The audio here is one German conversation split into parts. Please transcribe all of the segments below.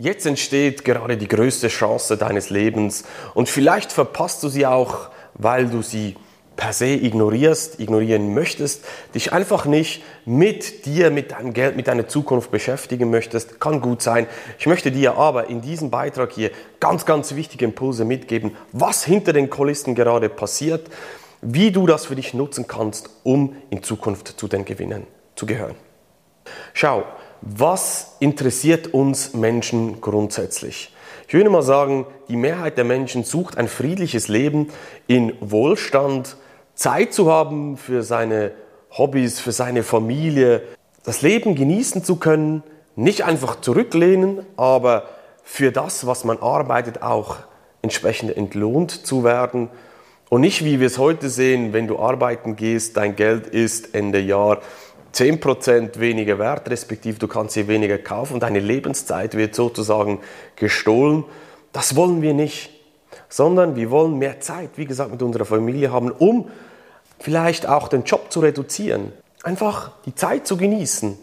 Jetzt entsteht gerade die größte Chance deines Lebens und vielleicht verpasst du sie auch, weil du sie per se ignorierst, ignorieren möchtest, dich einfach nicht mit dir, mit deinem Geld, mit deiner Zukunft beschäftigen möchtest, kann gut sein. Ich möchte dir aber in diesem Beitrag hier ganz, ganz wichtige Impulse mitgeben, was hinter den Kulissen gerade passiert, wie du das für dich nutzen kannst, um in Zukunft zu den Gewinnern zu gehören. Schau, was interessiert uns Menschen grundsätzlich? Ich würde mal sagen, die Mehrheit der Menschen sucht ein friedliches Leben in Wohlstand, Zeit zu haben für seine Hobbys, für seine Familie, das Leben genießen zu können, nicht einfach zurücklehnen, aber für das, was man arbeitet, auch entsprechend entlohnt zu werden. Und nicht wie wir es heute sehen, wenn du arbeiten gehst, dein Geld ist Ende Jahr 10% weniger wert, respektive du kannst sie weniger kaufen deine Lebenszeit wird sozusagen gestohlen. Das wollen wir nicht, sondern wir wollen mehr Zeit, wie gesagt, mit unserer Familie haben, um vielleicht auch den Job zu reduzieren. Einfach die Zeit zu genießen.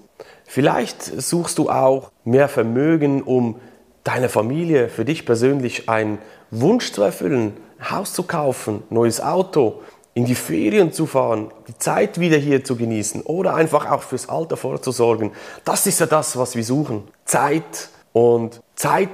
Vielleicht suchst du auch mehr Vermögen, um deiner Familie, für dich persönlich einen Wunsch zu erfüllen, ein Haus zu kaufen, neues Auto, in die Ferien zu fahren, die Zeit wieder hier zu genießen oder einfach auch fürs Alter vorzusorgen. Das ist ja das, was wir suchen. Zeit und Zeit,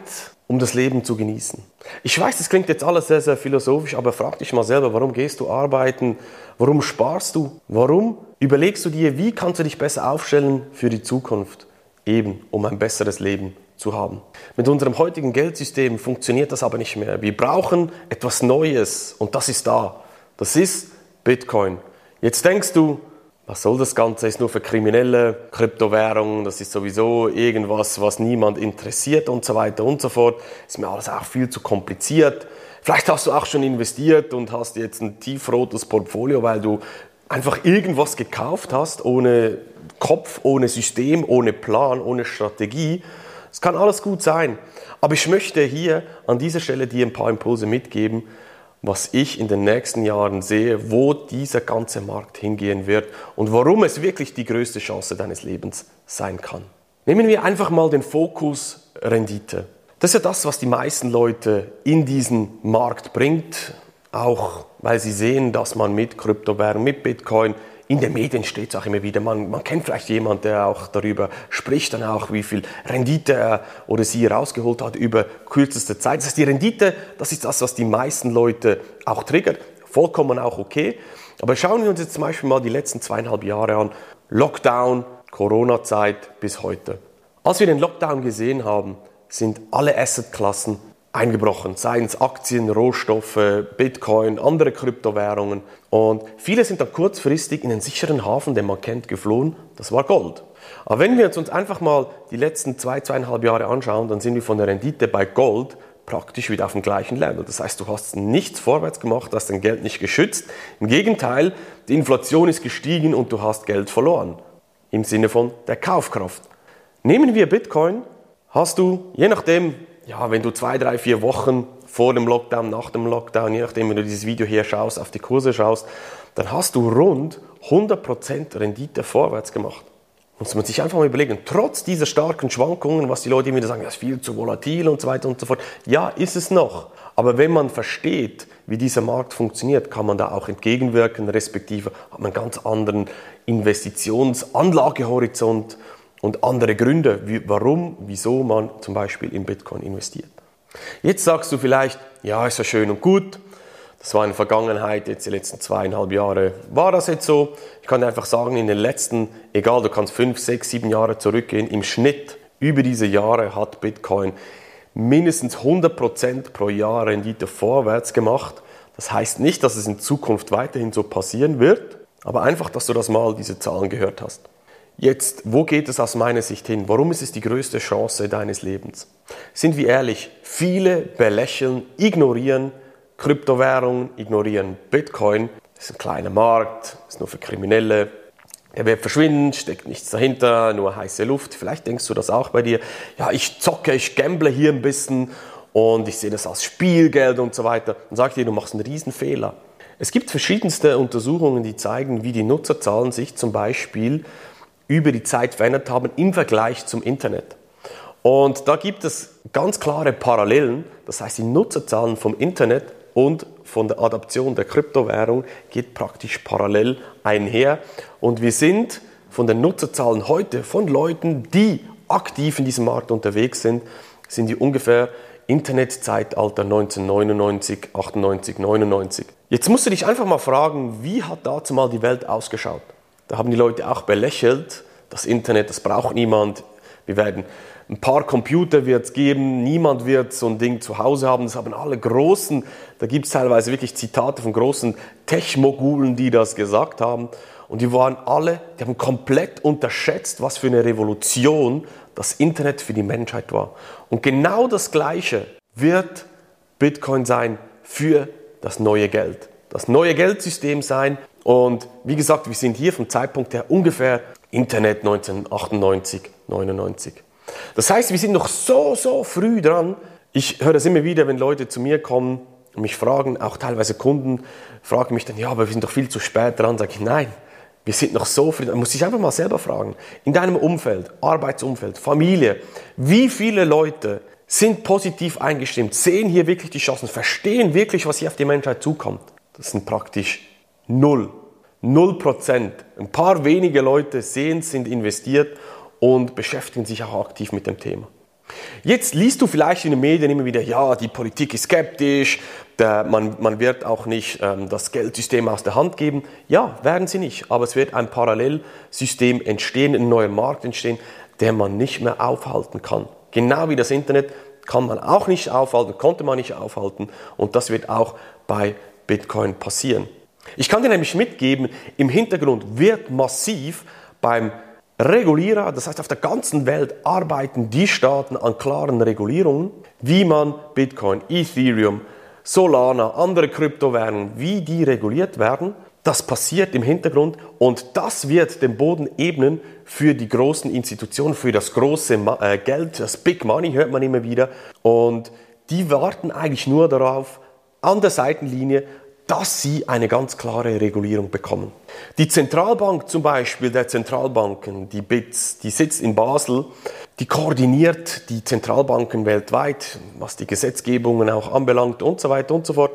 um das Leben zu genießen. Ich weiß, das klingt jetzt alles sehr, sehr philosophisch, aber frag dich mal selber, warum gehst du arbeiten? Warum sparst du? Warum überlegst du dir, wie kannst du dich besser aufstellen für die Zukunft? Eben, um ein besseres Leben zu haben. Mit unserem heutigen Geldsystem funktioniert das aber nicht mehr. Wir brauchen etwas Neues und das ist da. Das ist Bitcoin. Jetzt denkst du, was soll das Ganze? Ist nur für Kriminelle, Kryptowährungen, das ist sowieso irgendwas, was niemand interessiert und so weiter und so fort. Ist mir alles auch viel zu kompliziert. Vielleicht hast du auch schon investiert und hast jetzt ein tiefrotes Portfolio, weil du einfach irgendwas gekauft hast, ohne Kopf, ohne System, ohne Plan, ohne Strategie. Es kann alles gut sein. Aber ich möchte hier an dieser Stelle dir ein paar Impulse mitgeben, was ich in den nächsten Jahren sehe, wo dieser ganze Markt hingehen wird und warum es wirklich die größte Chance deines Lebens sein kann. Nehmen wir einfach mal den Fokus Rendite. Das ist ja das, was die meisten Leute in diesen Markt bringt, auch weil sie sehen, dass man mit Kryptowährung, mit Bitcoin in den Medien steht es auch immer wieder, man, man kennt vielleicht jemanden, der auch darüber spricht, dann auch, wie viel Rendite er oder sie rausgeholt hat über kürzeste Zeit. Das heißt, die Rendite, das ist das, was die meisten Leute auch triggert. Vollkommen auch okay. Aber schauen wir uns jetzt zum Beispiel mal die letzten zweieinhalb Jahre an. Lockdown, Corona-Zeit bis heute. Als wir den Lockdown gesehen haben, sind alle Assetklassen eingebrochen, seien es Aktien, Rohstoffe, Bitcoin, andere Kryptowährungen. Und viele sind dann kurzfristig in den sicheren Hafen, den man kennt, geflohen. Das war Gold. Aber wenn wir uns einfach mal die letzten zwei, zweieinhalb Jahre anschauen, dann sind wir von der Rendite bei Gold praktisch wieder auf dem gleichen Level. Das heißt, du hast nichts vorwärts gemacht, hast dein Geld nicht geschützt. Im Gegenteil, die Inflation ist gestiegen und du hast Geld verloren. Im Sinne von der Kaufkraft. Nehmen wir Bitcoin, hast du, je nachdem, ja, wenn du zwei, drei, vier Wochen vor dem Lockdown, nach dem Lockdown, je nachdem, wenn du dieses Video hier schaust, auf die Kurse schaust, dann hast du rund 100% Rendite vorwärts gemacht. Muss man sich einfach mal überlegen, trotz dieser starken Schwankungen, was die Leute immer wieder sagen, das ist viel zu volatil und so weiter und so fort. Ja, ist es noch. Aber wenn man versteht, wie dieser Markt funktioniert, kann man da auch entgegenwirken, respektive hat man einen ganz anderen Investitionsanlagehorizont und andere Gründe, wie, warum, wieso man zum Beispiel in Bitcoin investiert. Jetzt sagst du vielleicht, ja, ist ja schön und gut. Das war in der Vergangenheit, jetzt die letzten zweieinhalb Jahre war das jetzt so. Ich kann dir einfach sagen, in den letzten, egal, du kannst fünf, sechs, sieben Jahre zurückgehen, im Schnitt über diese Jahre hat Bitcoin mindestens 100% pro Jahr Rendite vorwärts gemacht. Das heißt nicht, dass es in Zukunft weiterhin so passieren wird, aber einfach, dass du das mal, diese Zahlen gehört hast. Jetzt, wo geht es aus meiner Sicht hin? Warum ist es die größte Chance deines Lebens? Sind wir ehrlich, viele belächeln, ignorieren Kryptowährungen, ignorieren Bitcoin. Das ist ein kleiner Markt, ist nur für Kriminelle. Er wird verschwinden, steckt nichts dahinter, nur heiße Luft. Vielleicht denkst du das auch bei dir. Ja, ich zocke, ich gamble hier ein bisschen und ich sehe das als Spielgeld und so weiter. Dann sage ich dir, du machst einen riesen Fehler. Es gibt verschiedenste Untersuchungen, die zeigen, wie die Nutzerzahlen sich zum Beispiel über die Zeit verändert haben im Vergleich zum Internet. Und da gibt es ganz klare Parallelen. Das heißt, die Nutzerzahlen vom Internet und von der Adaption der Kryptowährung geht praktisch parallel einher. Und wir sind von den Nutzerzahlen heute von Leuten, die aktiv in diesem Markt unterwegs sind, sind die ungefähr Internetzeitalter 1999, 98, 99. Jetzt musst du dich einfach mal fragen, wie hat dazu mal die Welt ausgeschaut? Da haben die Leute auch belächelt, das Internet, das braucht niemand. Wir werden ein paar Computer wird geben, niemand wird so ein Ding zu Hause haben. Das haben alle großen, da gibt es teilweise wirklich Zitate von großen Tech-Mogulen, die das gesagt haben. Und die waren alle, die haben komplett unterschätzt, was für eine Revolution das Internet für die Menschheit war. Und genau das Gleiche wird Bitcoin sein für das neue Geld. Das neue Geldsystem sein. Und wie gesagt, wir sind hier vom Zeitpunkt her ungefähr Internet 1998, 99. Das heißt, wir sind noch so, so früh dran. Ich höre das immer wieder, wenn Leute zu mir kommen und mich fragen, auch teilweise Kunden fragen mich dann, ja, aber wir sind doch viel zu spät dran. Sage ich, nein, wir sind noch so früh. Da muss ich einfach mal selber fragen. In deinem Umfeld, Arbeitsumfeld, Familie, wie viele Leute sind positiv eingestimmt, sehen hier wirklich die Chancen, verstehen wirklich, was hier auf die Menschheit zukommt? Das sind praktisch null. Null Prozent. Ein paar wenige Leute sehen, sind investiert und beschäftigen sich auch aktiv mit dem Thema. Jetzt liest du vielleicht in den Medien immer wieder, ja, die Politik ist skeptisch, der, man, man, wird auch nicht ähm, das Geldsystem aus der Hand geben. Ja, werden sie nicht, aber es wird ein Parallelsystem entstehen, ein neuer Markt entstehen, der man nicht mehr aufhalten kann. Genau wie das Internet kann man auch nicht aufhalten, konnte man nicht aufhalten und das wird auch bei Bitcoin passieren. Ich kann dir nämlich mitgeben, im Hintergrund wird massiv beim Regulierer, das heißt auf der ganzen Welt arbeiten die Staaten an klaren Regulierungen, wie man Bitcoin, Ethereum, Solana, andere Kryptowährungen, wie die reguliert werden. Das passiert im Hintergrund und das wird den Boden ebnen für die großen Institutionen, für das große äh, Geld, das Big Money hört man immer wieder. Und die warten eigentlich nur darauf, an der Seitenlinie dass sie eine ganz klare Regulierung bekommen. Die Zentralbank zum Beispiel der Zentralbanken, die BITS, die sitzt in Basel, die koordiniert die Zentralbanken weltweit, was die Gesetzgebungen auch anbelangt und so weiter und so fort.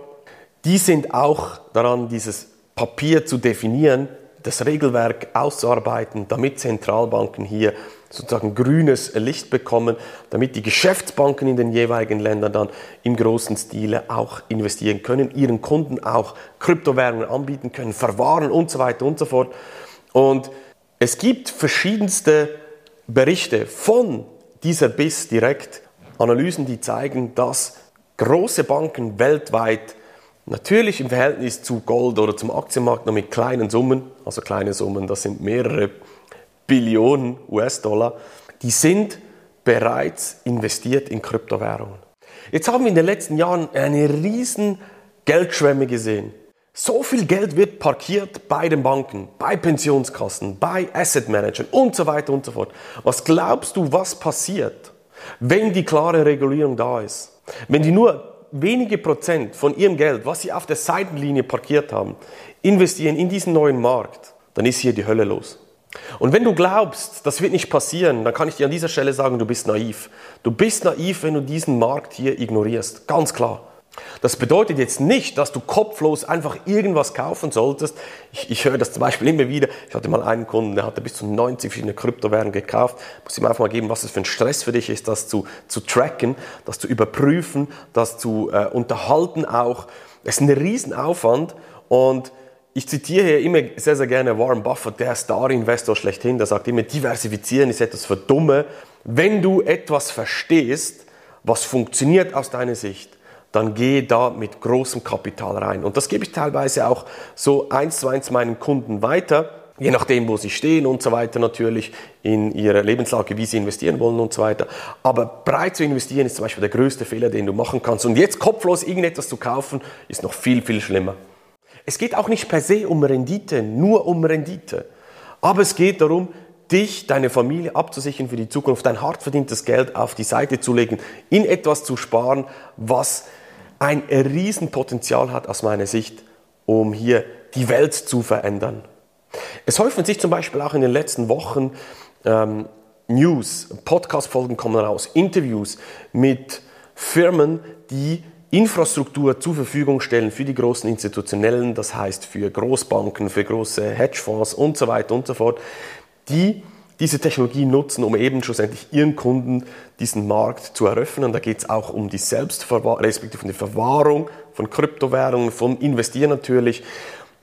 Die sind auch daran, dieses Papier zu definieren, das Regelwerk auszuarbeiten, damit Zentralbanken hier sozusagen grünes Licht bekommen, damit die Geschäftsbanken in den jeweiligen Ländern dann im großen Stile auch investieren können, ihren Kunden auch Kryptowährungen anbieten können, verwahren und so weiter und so fort. Und es gibt verschiedenste Berichte von dieser BIS direkt, Analysen, die zeigen, dass große Banken weltweit natürlich im Verhältnis zu Gold oder zum Aktienmarkt noch mit kleinen Summen, also kleine Summen, das sind mehrere Billionen US-Dollar, die sind bereits investiert in Kryptowährungen. Jetzt haben wir in den letzten Jahren eine riesen Geldschwemme gesehen. So viel Geld wird parkiert bei den Banken, bei Pensionskassen, bei Asset Managern und so weiter und so fort. Was glaubst du, was passiert, wenn die klare Regulierung da ist? Wenn die nur wenige Prozent von ihrem Geld, was sie auf der Seitenlinie parkiert haben, investieren in diesen neuen Markt, dann ist hier die Hölle los. Und wenn du glaubst, das wird nicht passieren, dann kann ich dir an dieser Stelle sagen, du bist naiv. Du bist naiv, wenn du diesen Markt hier ignorierst. Ganz klar. Das bedeutet jetzt nicht, dass du kopflos einfach irgendwas kaufen solltest. Ich, ich höre das zum Beispiel immer wieder. Ich hatte mal einen Kunden, der hatte bis zu 90 verschiedene Kryptowährungen gekauft. Muss ihm einfach mal geben, was es für ein Stress für dich ist, das zu, zu tracken, das zu überprüfen, das zu äh, unterhalten auch. Es ist ein Riesenaufwand und ich zitiere hier immer sehr, sehr gerne Warren Buffett, der Star-Investor schlechthin, der sagt immer, diversifizieren ist etwas für Dumme. Wenn du etwas verstehst, was funktioniert aus deiner Sicht, dann geh da mit großem Kapital rein. Und das gebe ich teilweise auch so eins zu eins meinen Kunden weiter, je nachdem, wo sie stehen und so weiter natürlich, in ihrer Lebenslage, wie sie investieren wollen und so weiter. Aber breit zu investieren ist zum Beispiel der größte Fehler, den du machen kannst. Und jetzt kopflos irgendetwas zu kaufen, ist noch viel, viel schlimmer. Es geht auch nicht per se um Rendite, nur um Rendite. Aber es geht darum, dich, deine Familie abzusichern für die Zukunft, dein hart verdientes Geld auf die Seite zu legen, in etwas zu sparen, was ein Riesenpotenzial hat aus meiner Sicht, um hier die Welt zu verändern. Es häufen sich zum Beispiel auch in den letzten Wochen ähm, News, Podcast-Folgen kommen raus, Interviews mit Firmen, die Infrastruktur zur Verfügung stellen für die großen institutionellen, das heißt für Großbanken, für große Hedgefonds und so weiter und so fort, die diese Technologie nutzen, um eben schlussendlich ihren Kunden diesen Markt zu eröffnen. Da geht es auch um die Selbstverwahrung, respektive um die Verwahrung von Kryptowährungen, vom Investieren natürlich.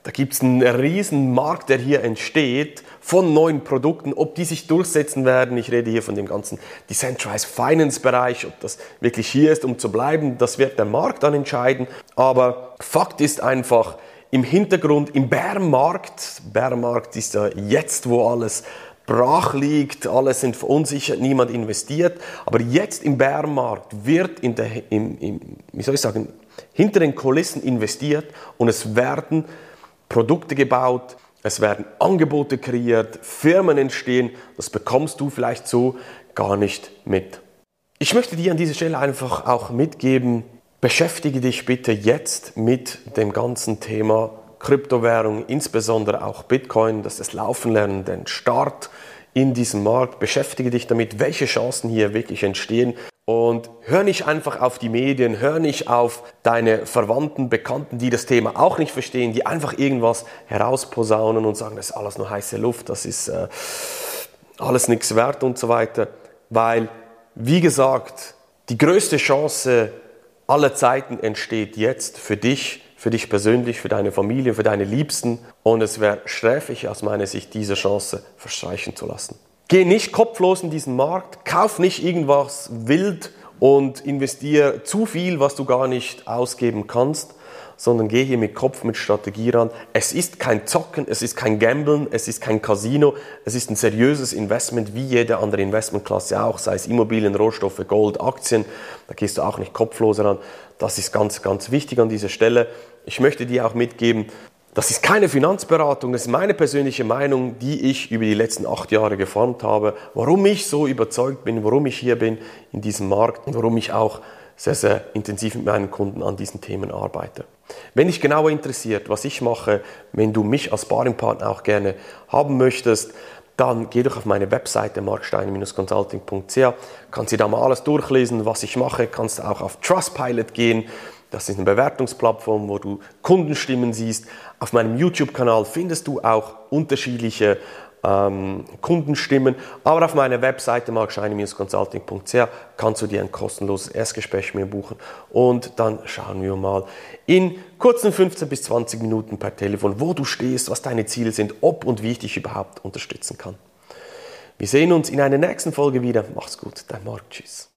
Da gibt es einen riesen Markt, der hier entsteht von neuen Produkten, ob die sich durchsetzen werden. Ich rede hier von dem ganzen Decentralized Finance Bereich, ob das wirklich hier ist, um zu bleiben, das wird der Markt dann entscheiden. Aber Fakt ist einfach, im Hintergrund, im Bärmarkt, Bärmarkt ist ja jetzt, wo alles brach liegt, alle sind verunsichert, niemand investiert. Aber jetzt im Bärmarkt wird in der, im, im, wie soll ich sagen, hinter den Kulissen investiert und es werden Produkte gebaut, es werden Angebote kreiert, Firmen entstehen. Das bekommst du vielleicht so gar nicht mit. Ich möchte dir an dieser Stelle einfach auch mitgeben, beschäftige dich bitte jetzt mit dem ganzen Thema Kryptowährung, insbesondere auch Bitcoin, dass das Laufen lernen, den Start in diesem Markt. Beschäftige dich damit, welche Chancen hier wirklich entstehen. Und hör nicht einfach auf die Medien, hör nicht auf deine Verwandten, Bekannten, die das Thema auch nicht verstehen, die einfach irgendwas herausposaunen und sagen, das ist alles nur heiße Luft, das ist äh, alles nichts wert und so weiter. Weil, wie gesagt, die größte Chance aller Zeiten entsteht jetzt für dich für dich persönlich, für deine Familie, für deine Liebsten. Und es wäre sträflich aus meiner Sicht, diese Chance verstreichen zu lassen. Geh nicht kopflos in diesen Markt, kauf nicht irgendwas wild und investiere zu viel, was du gar nicht ausgeben kannst, sondern geh hier mit Kopf, mit Strategie ran. Es ist kein Zocken, es ist kein Gamblen, es ist kein Casino, es ist ein seriöses Investment, wie jede andere Investmentklasse auch, sei es Immobilien, Rohstoffe, Gold, Aktien. Da gehst du auch nicht kopflos ran. Das ist ganz, ganz wichtig an dieser Stelle. Ich möchte dir auch mitgeben, das ist keine Finanzberatung, das ist meine persönliche Meinung, die ich über die letzten acht Jahre geformt habe, warum ich so überzeugt bin, warum ich hier bin in diesem Markt und warum ich auch sehr, sehr intensiv mit meinen Kunden an diesen Themen arbeite. Wenn dich genauer interessiert, was ich mache, wenn du mich als Sparringpartner auch gerne haben möchtest, dann geh doch auf meine Webseite markstein-consulting.ch, kannst dir da mal alles durchlesen, was ich mache, kannst auch auf Trustpilot gehen, das ist eine Bewertungsplattform, wo du Kundenstimmen siehst. Auf meinem YouTube-Kanal findest du auch unterschiedliche ähm, Kundenstimmen. Aber auf meiner Webseite markscheine-consulting.ch kannst du dir ein kostenloses Erstgespräch mit mir buchen und dann schauen wir mal in kurzen 15 bis 20 Minuten per Telefon, wo du stehst, was deine Ziele sind, ob und wie ich dich überhaupt unterstützen kann. Wir sehen uns in einer nächsten Folge wieder. Mach's gut, dein Marc. Tschüss.